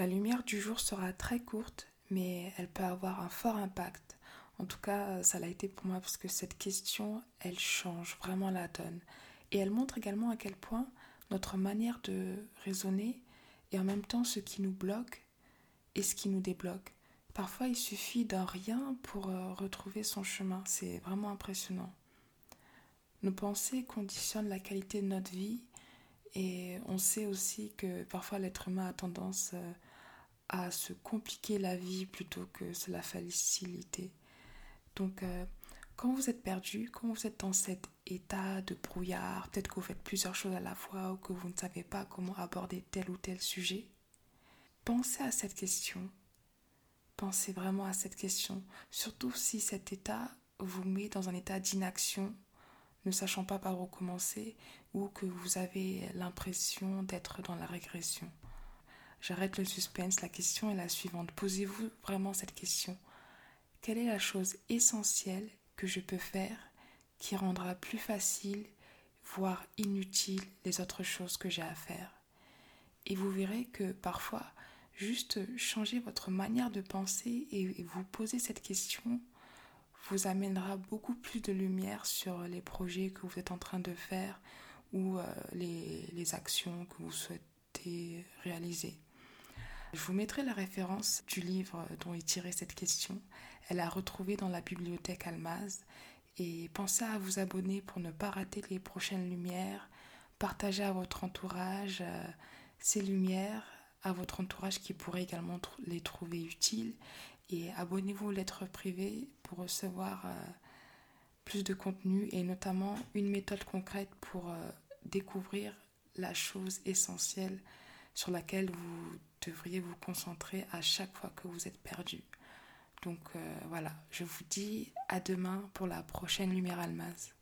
La lumière du jour sera très courte, mais elle peut avoir un fort impact. En tout cas, ça l'a été pour moi parce que cette question, elle change vraiment la donne. Et elle montre également à quel point notre manière de raisonner et en même temps ce qui nous bloque et ce qui nous débloque. Parfois, il suffit d'un rien pour euh, retrouver son chemin. C'est vraiment impressionnant. Nos pensées conditionnent la qualité de notre vie et on sait aussi que parfois l'être humain a tendance euh, à se compliquer la vie plutôt que se la faciliter. Donc, euh, quand vous êtes perdu, quand vous êtes dans cet état de brouillard, peut-être que vous faites plusieurs choses à la fois ou que vous ne savez pas comment aborder tel ou tel sujet, pensez à cette question. Pensez vraiment à cette question, surtout si cet état vous met dans un état d'inaction ne sachant pas par où commencer ou que vous avez l'impression d'être dans la régression. J'arrête le suspense, la question est la suivante. Posez-vous vraiment cette question. Quelle est la chose essentielle que je peux faire qui rendra plus facile, voire inutile, les autres choses que j'ai à faire? Et vous verrez que parfois, juste changer votre manière de penser et vous poser cette question vous amènera beaucoup plus de lumière sur les projets que vous êtes en train de faire ou euh, les, les actions que vous souhaitez réaliser. Je vous mettrai la référence du livre dont est tirée cette question. Elle est retrouvée dans la bibliothèque Almaz. Et pensez à vous abonner pour ne pas rater les prochaines lumières. Partagez à votre entourage euh, ces lumières, à votre entourage qui pourrait également les trouver utiles et abonnez-vous aux lettres privées pour recevoir euh, plus de contenu et notamment une méthode concrète pour euh, découvrir la chose essentielle sur laquelle vous devriez vous concentrer à chaque fois que vous êtes perdu. Donc euh, voilà, je vous dis à demain pour la prochaine Lumière Almaz.